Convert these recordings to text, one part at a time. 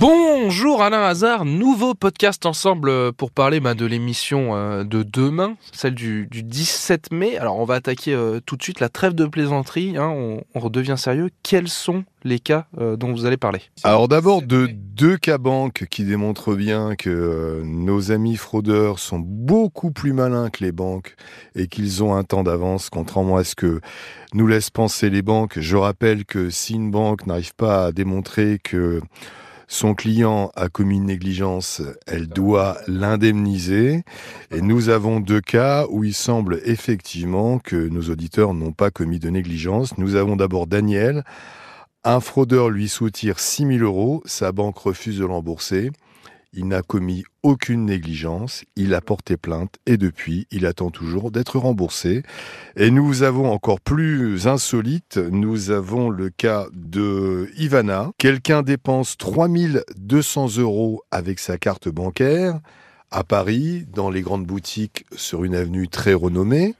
Bonjour Alain Hazard, nouveau podcast ensemble euh, pour parler bah, de l'émission euh, de demain, celle du, 17 mai. Alors on va attaquer euh, tout de suite la trêve de plaisanterie, hein. on, redevient sérieux. Quels sont les cas dont vous allez parler? Alors d'abord de deux cas banques qui démontrent bien que nos amis fraudeurs sont beaucoup plus malins que les banques et qu'ils ont un temps d'avance, contrairement à ce que nous laissent penser les banques. Je rappelle que si une banque n'arrive pas à démontrer que son client a commis une négligence, elle doit l'indemniser. Et nous avons deux cas où il semble effectivement que nos auditeurs n'ont pas commis de négligence. Nous avons d'abord Daniel. Un fraudeur lui soutire 6 000 euros, sa banque refuse de l'embourser. Il n'a commis aucune négligence, il a porté plainte et depuis, il attend toujours d'être remboursé. Et nous avons encore plus insolite, nous avons le cas de Ivana. Quelqu'un dépense 3200 euros avec sa carte bancaire à Paris, dans les grandes boutiques sur une avenue très renommée,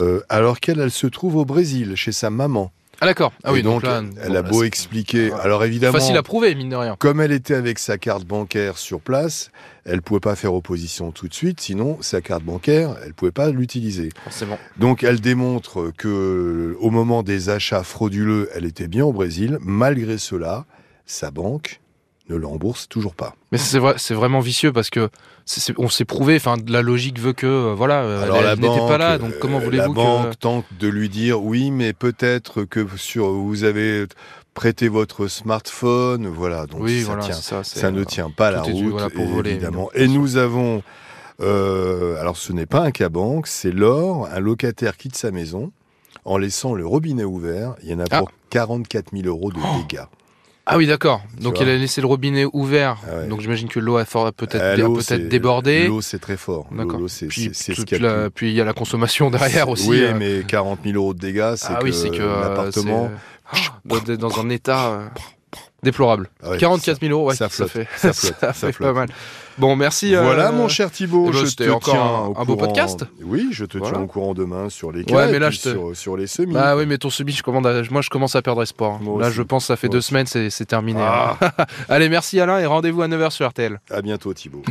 euh, alors qu'elle elle se trouve au Brésil, chez sa maman. Ah d'accord. Ah oui, donc, elle a beau expliquer. Alors évidemment, facile à prouver, mine de rien. Comme elle était avec sa carte bancaire sur place, elle pouvait pas faire opposition tout de suite, sinon sa carte bancaire, elle pouvait pas l'utiliser. Forcément. Donc elle démontre que au moment des achats frauduleux, elle était bien au Brésil. Malgré cela, sa banque ne le rembourse toujours pas. Mais c'est vrai, c'est vraiment vicieux parce que on s'est prouvé, enfin la logique veut que euh, voilà, Alors elle, n'était pas là, donc comment euh, voulez-vous La banque tente de lui dire oui, mais peut-être que sur vous avez prêté votre smartphone, voilà, donc oui, ça, voilà, tient, ça, ça, ne tient pas la route, pour voler, évidemment. Et nous avons, euh, alors ce n'est pas un cas banque, c'est Laure, un locataire quitte sa maison en laissant le robinet ouvert. Il y en a pour 44 000 euros de oh dégâts. Ah oui, d'accord. Donc il a laissé le robinet ouvert. Ah donc j'imagine que l'eau a peut-être ah, peut débordé. L'eau, c'est très fort. D'accord. Puis, puis il y a la consommation derrière aussi. Oui, euh. mais 40 000 euros de dégâts, c'est ah, que, oui, que l'appartement... dans un état... Déplorable. 44 000 euros, ouais, ça, flotte, fait, ça, flotte, ça, fait pas mal. Bon, merci. Voilà, euh, mon cher Thibault. Eh ben, je te encore un, beau podcast. Oui, je te tiens au courant demain sur les cas, sur, les semis. Ah oui, mais ton semi, je commande moi, je commence à perdre espoir. là, je pense que ça fait deux semaines, c'est terminé. Hein. Ah. Allez, merci Alain et rendez-vous à 9h sur RTL. À bientôt, Thibault.